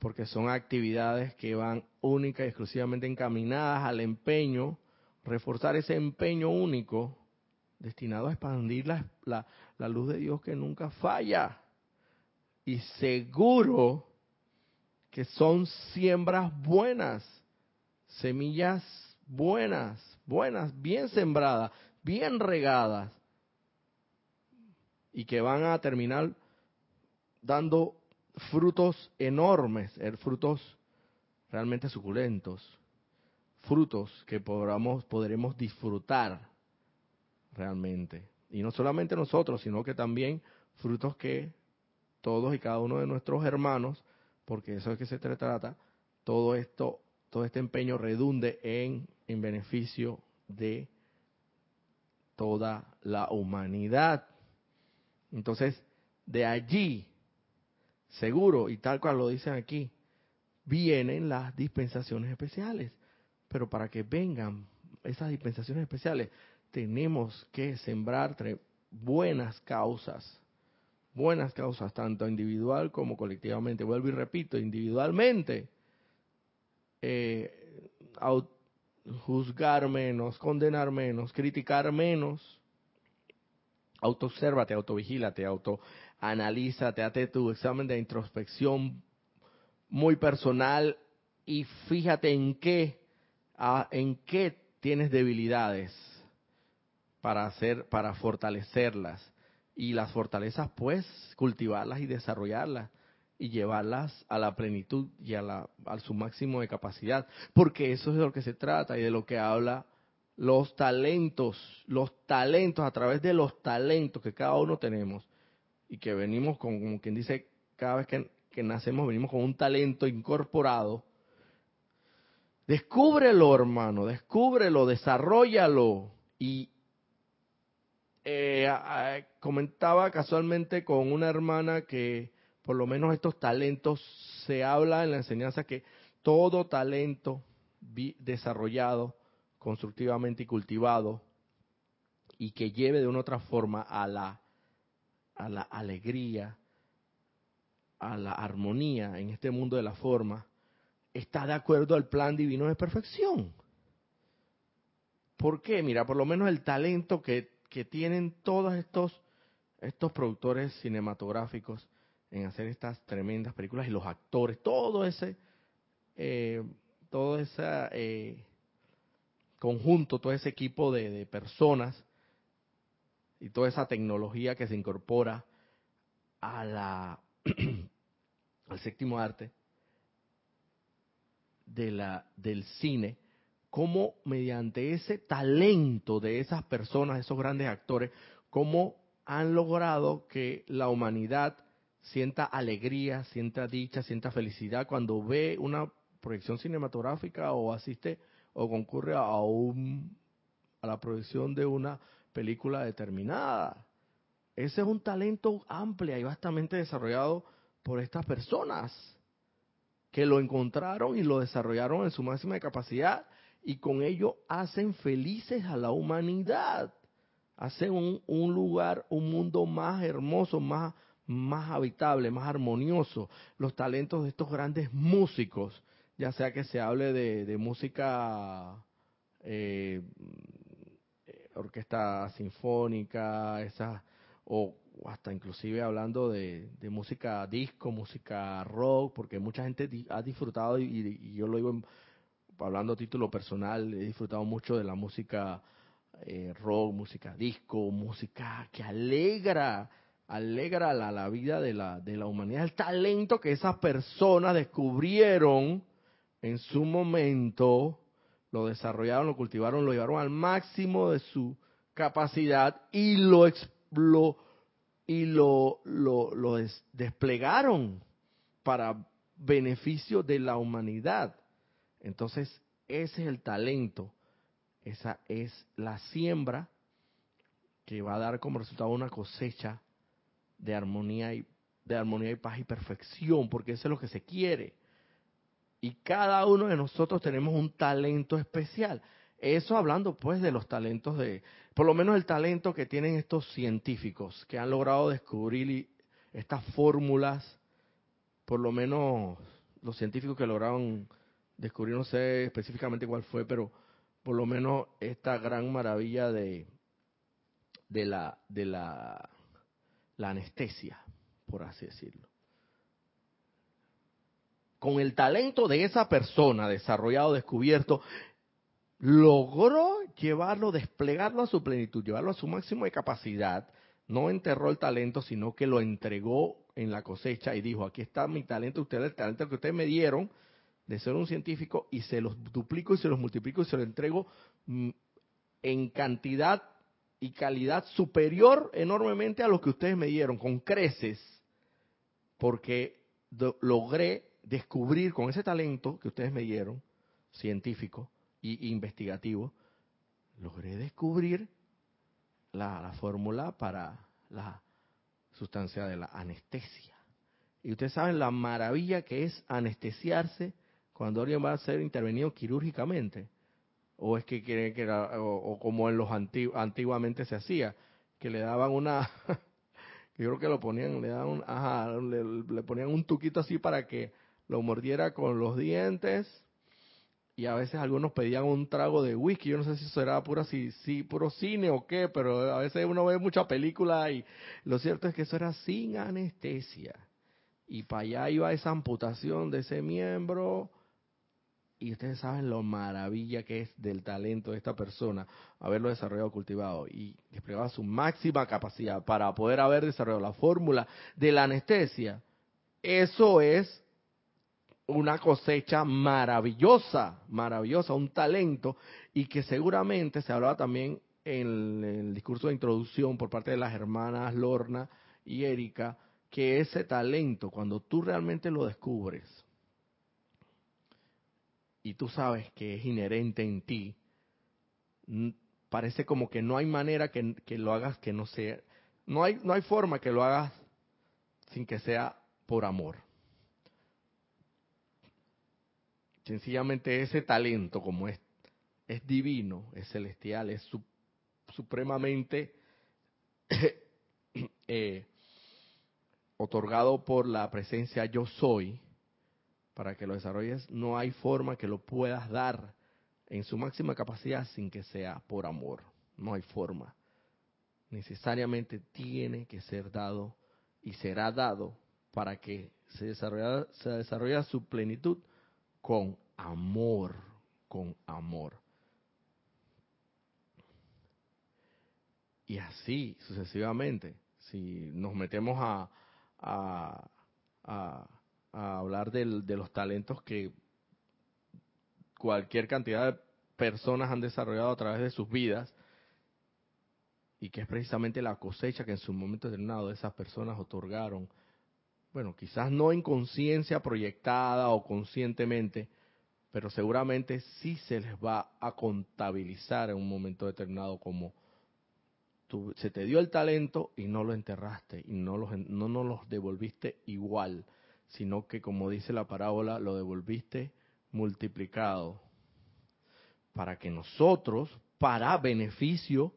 porque son actividades que van única y exclusivamente encaminadas al empeño reforzar ese empeño único destinado a expandir la, la, la luz de Dios que nunca falla y seguro que son siembras buenas, semillas buenas, buenas, bien sembradas, bien regadas, y que van a terminar dando frutos enormes, er, frutos realmente suculentos, frutos que podamos, podremos disfrutar realmente. Y no solamente nosotros, sino que también frutos que todos y cada uno de nuestros hermanos, porque eso es que se trata, todo esto, todo este empeño redunde en, en beneficio de toda la humanidad. Entonces, de allí, seguro, y tal cual lo dicen aquí, vienen las dispensaciones especiales. Pero para que vengan esas dispensaciones especiales, tenemos que sembrar buenas causas, buenas causas, tanto individual como colectivamente. Vuelvo y repito, individualmente, eh, juzgar menos, condenar menos, criticar menos. Autoobsérvate, autovigílate, autoanalízate, hazte tu examen de introspección muy personal y fíjate en qué, en qué tienes debilidades para hacer, para fortalecerlas. Y las fortalezas, pues, cultivarlas y desarrollarlas y llevarlas a la plenitud y a, la, a su máximo de capacidad. Porque eso es de lo que se trata y de lo que habla los talentos, los talentos, a través de los talentos que cada uno tenemos y que venimos con, como quien dice, cada vez que, que nacemos venimos con un talento incorporado. Descúbrelo, hermano, descúbrelo, desarrollalo y eh, comentaba casualmente con una hermana que por lo menos estos talentos se habla en la enseñanza que todo talento desarrollado constructivamente y cultivado y que lleve de una otra forma a la a la alegría, a la armonía en este mundo de la forma, está de acuerdo al plan divino de perfección. ¿Por qué? Mira, por lo menos el talento que que tienen todos estos, estos productores cinematográficos en hacer estas tremendas películas y los actores, todo ese, eh, todo ese eh, conjunto, todo ese equipo de, de personas y toda esa tecnología que se incorpora a la al séptimo arte de la del cine cómo mediante ese talento de esas personas, esos grandes actores, cómo han logrado que la humanidad sienta alegría, sienta dicha, sienta felicidad cuando ve una proyección cinematográfica o asiste o concurre a un a la proyección de una película determinada. Ese es un talento amplio y vastamente desarrollado por estas personas que lo encontraron y lo desarrollaron en su máxima capacidad y con ello hacen felices a la humanidad. Hacen un, lugar, un mundo más hermoso, más, más habitable, más armonioso. Los talentos de estos grandes músicos, ya sea que se hable de, música, eh, orquesta sinfónica, esa, o hasta inclusive hablando de, música disco, música rock, porque mucha gente ha disfrutado y, y yo lo digo en, hablando a título personal, he disfrutado mucho de la música eh, rock, música disco, música que alegra, alegra la, la vida de la, de la humanidad, el talento que esas personas descubrieron en su momento, lo desarrollaron, lo cultivaron, lo llevaron al máximo de su capacidad y lo, lo y lo, lo, lo desplegaron para beneficio de la humanidad. Entonces, ese es el talento, esa es la siembra que va a dar como resultado una cosecha de armonía y de armonía y paz y perfección, porque eso es lo que se quiere. Y cada uno de nosotros tenemos un talento especial. Eso hablando pues de los talentos de, por lo menos el talento que tienen estos científicos que han logrado descubrir estas fórmulas, por lo menos los científicos que lograron descubrí, no sé específicamente cuál fue, pero por lo menos esta gran maravilla de, de la, de la, la anestesia, por así decirlo. Con el talento de esa persona desarrollado, descubierto, logró llevarlo, desplegarlo a su plenitud, llevarlo a su máximo de capacidad. No enterró el talento, sino que lo entregó en la cosecha y dijo, aquí está mi talento, ustedes, el talento que ustedes me dieron, de ser un científico y se los duplico y se los multiplico y se los entrego mm, en cantidad y calidad superior enormemente a lo que ustedes me dieron, con creces, porque logré descubrir con ese talento que ustedes me dieron, científico e investigativo, logré descubrir la, la fórmula para la sustancia de la anestesia. Y ustedes saben la maravilla que es anestesiarse cuando alguien va a ser intervenido quirúrgicamente, o es que quiere que o, como en los antiguamente se hacía, que le daban una, yo creo que lo ponían, le daban, ajá, le, le ponían un tuquito así para que lo mordiera con los dientes y a veces algunos pedían un trago de whisky, yo no sé si eso era pura si, si, puro cine o qué, pero a veces uno ve mucha película y lo cierto es que eso era sin anestesia. Y para allá iba esa amputación de ese miembro y ustedes saben lo maravilla que es del talento de esta persona haberlo desarrollado, cultivado y desplegado su máxima capacidad para poder haber desarrollado la fórmula de la anestesia. Eso es una cosecha maravillosa, maravillosa, un talento, y que seguramente se hablaba también en el discurso de introducción por parte de las hermanas Lorna y Erika, que ese talento, cuando tú realmente lo descubres, y tú sabes que es inherente en ti, parece como que no hay manera que, que lo hagas que no sea, no hay, no hay forma que lo hagas sin que sea por amor. Sencillamente ese talento, como es, es divino, es celestial, es supremamente eh, otorgado por la presencia yo soy, para que lo desarrolles, no hay forma que lo puedas dar en su máxima capacidad sin que sea por amor. No hay forma. Necesariamente tiene que ser dado y será dado para que se desarrolle, se desarrolle su plenitud con amor, con amor. Y así sucesivamente, si nos metemos a, a, a, hablar de los talentos que cualquier cantidad de personas han desarrollado a través de sus vidas, y que es precisamente la cosecha que en su momento determinado esas personas otorgaron. Bueno, quizás no en conciencia proyectada o conscientemente, pero seguramente sí se les va a contabilizar en un momento determinado como tú, se te dio el talento y no lo enterraste y no los, no nos los devolviste igual, sino que como dice la parábola, lo devolviste multiplicado para que nosotros, para beneficio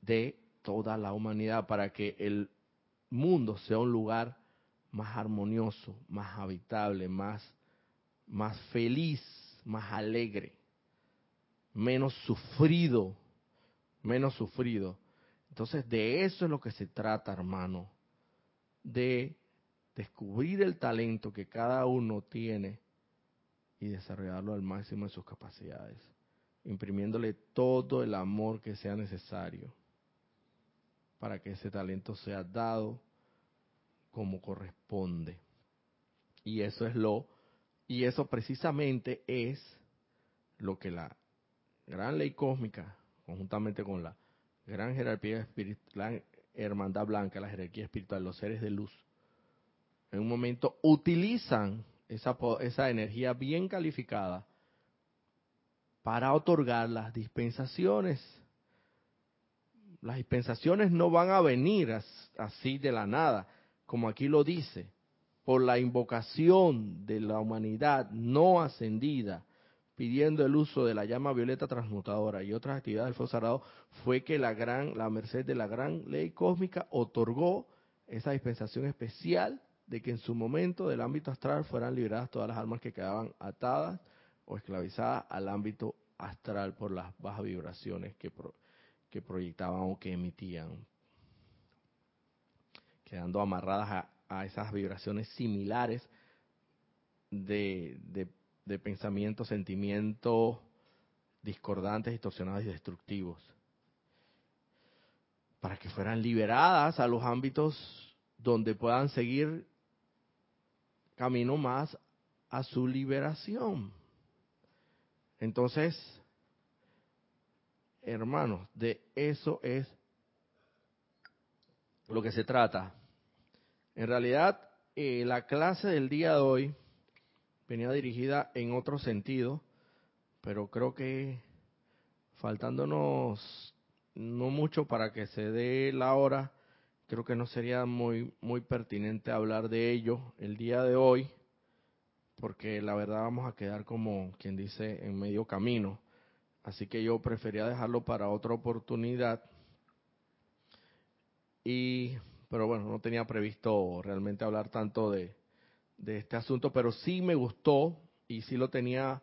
de toda la humanidad, para que el mundo sea un lugar más armonioso, más habitable, más, más feliz, más alegre, menos sufrido, menos sufrido. Entonces de eso es lo que se trata, hermano, de descubrir el talento que cada uno tiene y desarrollarlo al máximo de sus capacidades, imprimiéndole todo el amor que sea necesario para que ese talento sea dado como corresponde. Y eso es lo, y eso precisamente es lo que la gran ley cósmica, conjuntamente con la gran jerarquía espiritual, la hermandad blanca, la jerarquía espiritual, los seres de luz, en un momento utilizan esa, esa energía bien calificada para otorgar las dispensaciones. Las dispensaciones no van a venir así de la nada como aquí lo dice, por la invocación de la humanidad no ascendida, pidiendo el uso de la llama violeta transmutadora y otras actividades del fuego sagrado, fue que la gran, la merced de la gran ley cósmica otorgó esa dispensación especial de que en su momento del ámbito astral fueran liberadas todas las almas que quedaban atadas o esclavizadas al ámbito astral por las bajas vibraciones que, proyectaban o que emitían quedando amarradas a, esas vibraciones similares de, de, pensamientos, sentimientos discordantes, distorsionados y destructivos, para que fueran liberadas a los ámbitos donde puedan seguir camino más a su liberación. Entonces, hermanos, de eso es lo que se trata. En realidad, eh, la clase del día de hoy venía dirigida en otro sentido, pero creo que faltándonos no mucho para que se dé la hora, creo que no sería muy muy pertinente hablar de ello el día de hoy, porque la verdad vamos a quedar como quien dice en medio camino. Así que yo prefería dejarlo para otra oportunidad y pero bueno, no tenía previsto realmente hablar tanto de, de este asunto, pero sí me gustó y sí lo tenía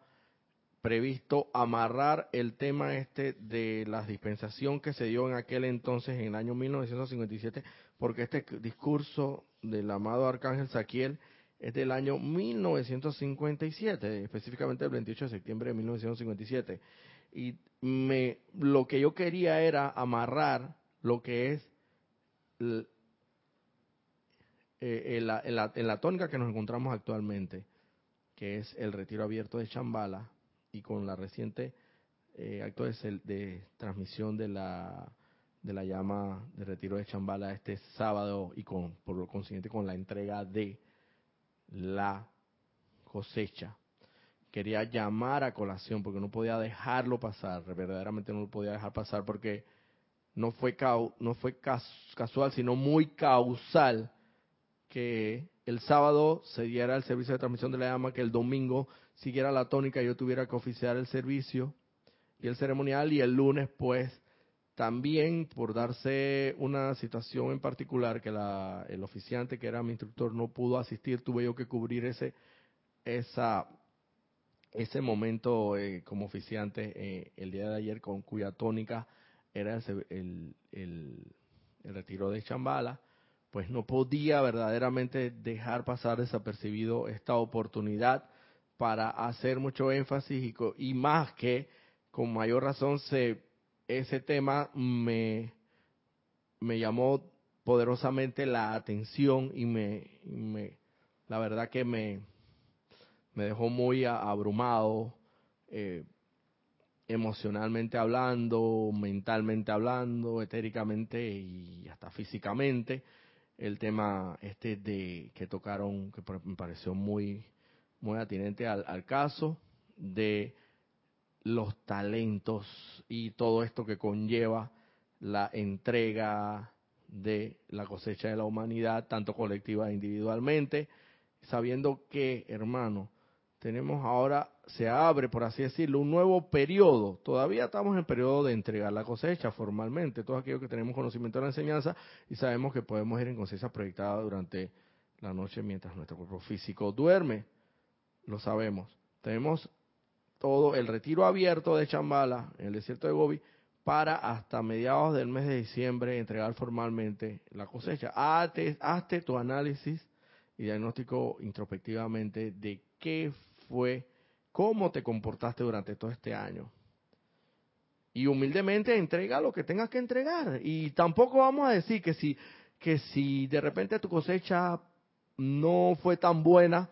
previsto amarrar el tema este de la dispensación que se dio en aquel entonces, en el año 1957, porque este discurso del amado Arcángel Saquiel es del año 1957, específicamente el 28 de septiembre de 1957. Y me, lo que yo quería era amarrar lo que es en, la, en, la, tónica que nos encontramos actualmente, que es el retiro abierto de Chambala, y con la reciente eh, acto de, transmisión de la, de la llama de retiro de Chambala este sábado y con por lo consiguiente con la entrega de la cosecha. Quería llamar a colación porque no podía dejarlo pasar, verdaderamente no lo podía dejar pasar porque no fue, no fue casual, sino muy causal que el sábado se diera el servicio de transmisión de la llama, que el domingo siguiera la tónica y yo tuviera que oficiar el servicio y el ceremonial y el lunes pues también por darse una situación en particular que la, el oficiante que era mi instructor no pudo asistir, tuve yo que cubrir ese esa ese momento eh, como oficiante eh, el día de ayer con cuya tónica era el, el, el retiro de Chambala pues no podía verdaderamente dejar pasar desapercibido esta oportunidad para hacer mucho énfasis y, más que con mayor razón se ese tema me, me llamó poderosamente la atención y me, la verdad que me, me dejó muy abrumado eh, emocionalmente hablando, mentalmente hablando, etéricamente y hasta físicamente el tema este de que tocaron, que me pareció muy, muy atinente al, al caso, de los talentos y todo esto que conlleva la entrega de la cosecha de la humanidad, tanto colectiva e individualmente, sabiendo que, hermano, tenemos ahora, se abre, por así decirlo, un nuevo periodo. Todavía estamos en periodo de entregar la cosecha formalmente, todos aquellos que tenemos conocimiento de la enseñanza y sabemos que podemos ir en cosecha proyectada durante la noche mientras nuestro cuerpo físico duerme. Lo sabemos. Tenemos todo el retiro abierto de Chambala en el desierto de Gobi para hasta mediados del mes de diciembre entregar formalmente la cosecha. Hazte, hazte tu análisis y diagnóstico introspectivamente de qué fue, cómo te comportaste durante todo este año. Y humildemente entrega lo que tengas que entregar. Y tampoco vamos a decir que si, que si de repente tu cosecha no fue tan buena,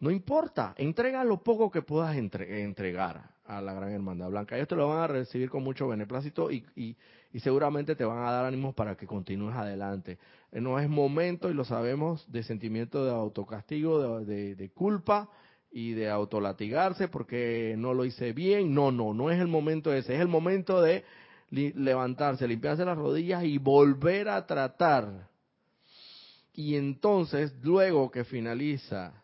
no importa, entrega lo poco que puedas entregar a la gran hermandad blanca. Ellos te lo van a recibir con mucho beneplácito y, y, y, seguramente te van a dar ánimos para que continúes adelante. No es momento, y lo sabemos, de sentimiento de autocastigo, de, de culpa, y de autolatigarse porque no lo hice bien. No, no, no es el momento ese, es el momento de levantarse, limpiarse las rodillas y volver a tratar. Y entonces, luego que finaliza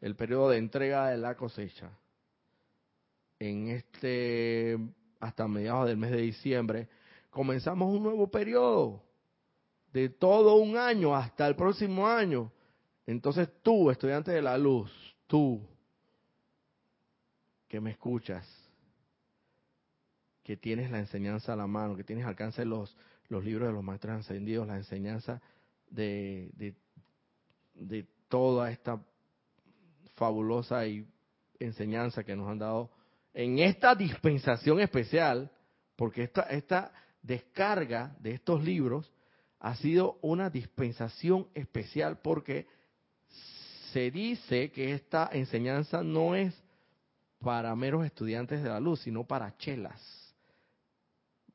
el periodo de entrega de la cosecha, en este, hasta mediados del mes de diciembre, comenzamos un nuevo periodo de todo un año hasta el próximo año. Entonces tú, estudiante de la luz, tú que me escuchas, que tienes la enseñanza a la mano, que tienes alcance los, los libros de los maestros ascendidos, la enseñanza de, toda esta fabulosa y enseñanza que nos han dado en esta dispensación especial, porque esta, esta descarga de estos libros ha sido una dispensación especial porque se dice que esta enseñanza no es para meros estudiantes de la luz, sino para chelas.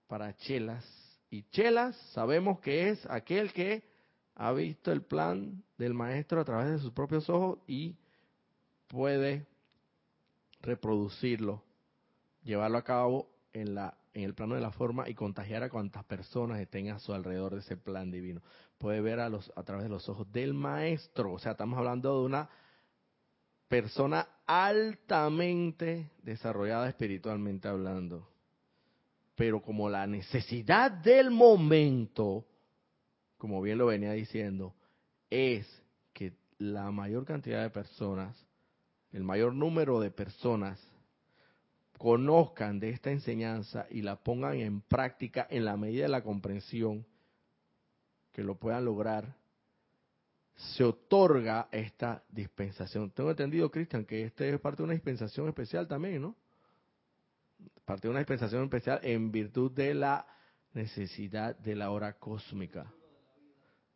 Para chelas. Y chelas sabemos que es aquel que ha visto el plan del maestro a través de sus propios ojos y puede reproducirlo, llevarlo a cabo en la en el plano de la forma y contagiar a cuantas personas estén a su alrededor de ese plan divino. Puede ver a, los, a través de los ojos del maestro. O sea, estamos hablando de una persona altamente desarrollada espiritualmente hablando. Pero como la necesidad del momento como bien lo venía diciendo, es que la mayor cantidad de personas, el mayor número de personas conozcan de esta enseñanza y la pongan en práctica en la medida de la comprensión que lo puedan lograr, se otorga esta dispensación. Tengo entendido, Cristian, que este es parte de una dispensación especial también, ¿no? Parte de una dispensación especial en virtud de la necesidad de la hora cósmica.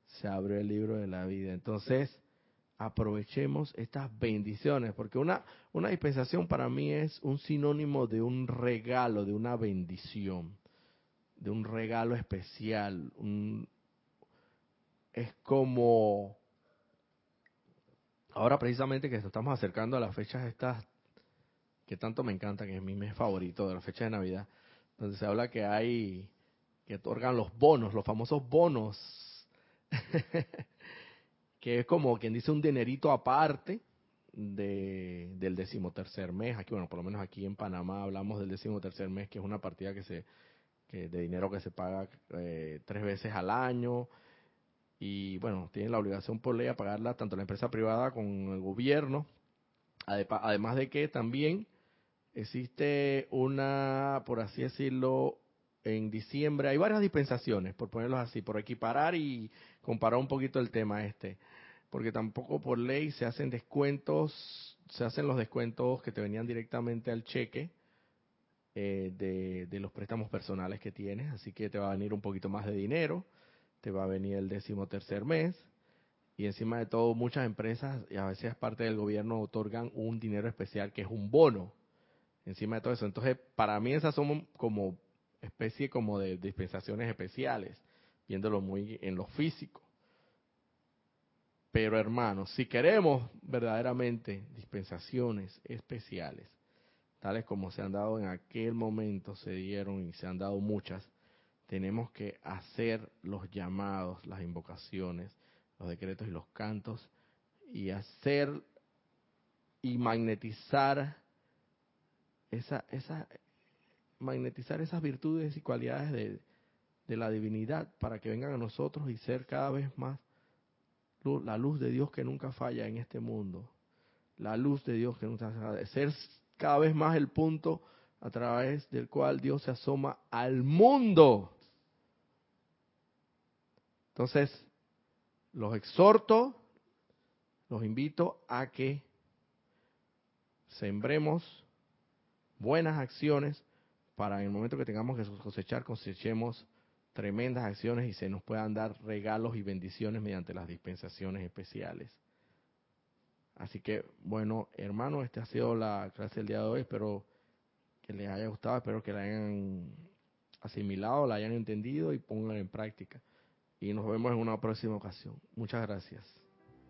Se abre el libro de la vida. Entonces, aprovechemos estas bendiciones, porque una, una dispensación para mí es un sinónimo de un regalo, de una bendición, de un regalo especial. es como, ahora precisamente que estamos acercando a las fechas estas que tanto me encanta, que es mi mes favorito de la fecha de Navidad, donde se habla que hay, que otorgan los bonos, los famosos bonos. que es como quien dice un dinerito aparte de, del decimotercer mes. Aquí, bueno, por lo menos aquí en Panamá hablamos del decimotercer mes, que es una partida que se que de dinero que se paga eh, tres veces al año. Y bueno, tienen la obligación por ley a pagarla tanto la empresa privada como el gobierno. Además de que también existe una, por así decirlo, en diciembre hay varias dispensaciones, por ponerlos así, por equiparar y comparar un poquito el tema este, porque tampoco por ley se hacen descuentos, se hacen los descuentos que te venían directamente al cheque eh, de, de, los préstamos personales que tienes, así que te va a venir un poquito más de dinero, te va a venir el décimo tercer mes, y encima de todo muchas empresas, y a veces parte del gobierno, otorgan un dinero especial que es un bono, encima de todo eso. Entonces, para mí esas son como especie como de dispensaciones especiales, viéndolo muy en lo físico. Pero hermanos, si queremos verdaderamente dispensaciones especiales, tales como se han dado en aquel momento, se dieron y se han dado muchas, tenemos que hacer los llamados, las invocaciones, los decretos y los cantos, y hacer y magnetizar esa, esa, magnetizar esas virtudes y cualidades de, la divinidad para que vengan a nosotros y ser cada vez más la luz de Dios que nunca falla en este mundo. La luz de Dios que nunca falla. Ser cada vez más el punto a través del cual Dios se asoma al mundo. Entonces, los exhorto, los invito a que sembremos buenas acciones para en el momento que tengamos que cosechar, cosechemos tremendas acciones y se nos puedan dar regalos y bendiciones mediante las dispensaciones especiales. Así que, bueno, hermanos, esta ha sido la clase del día de hoy. Espero que les haya gustado, espero que la hayan asimilado, la hayan entendido y pongan en práctica. Y nos vemos en una próxima ocasión. Muchas gracias.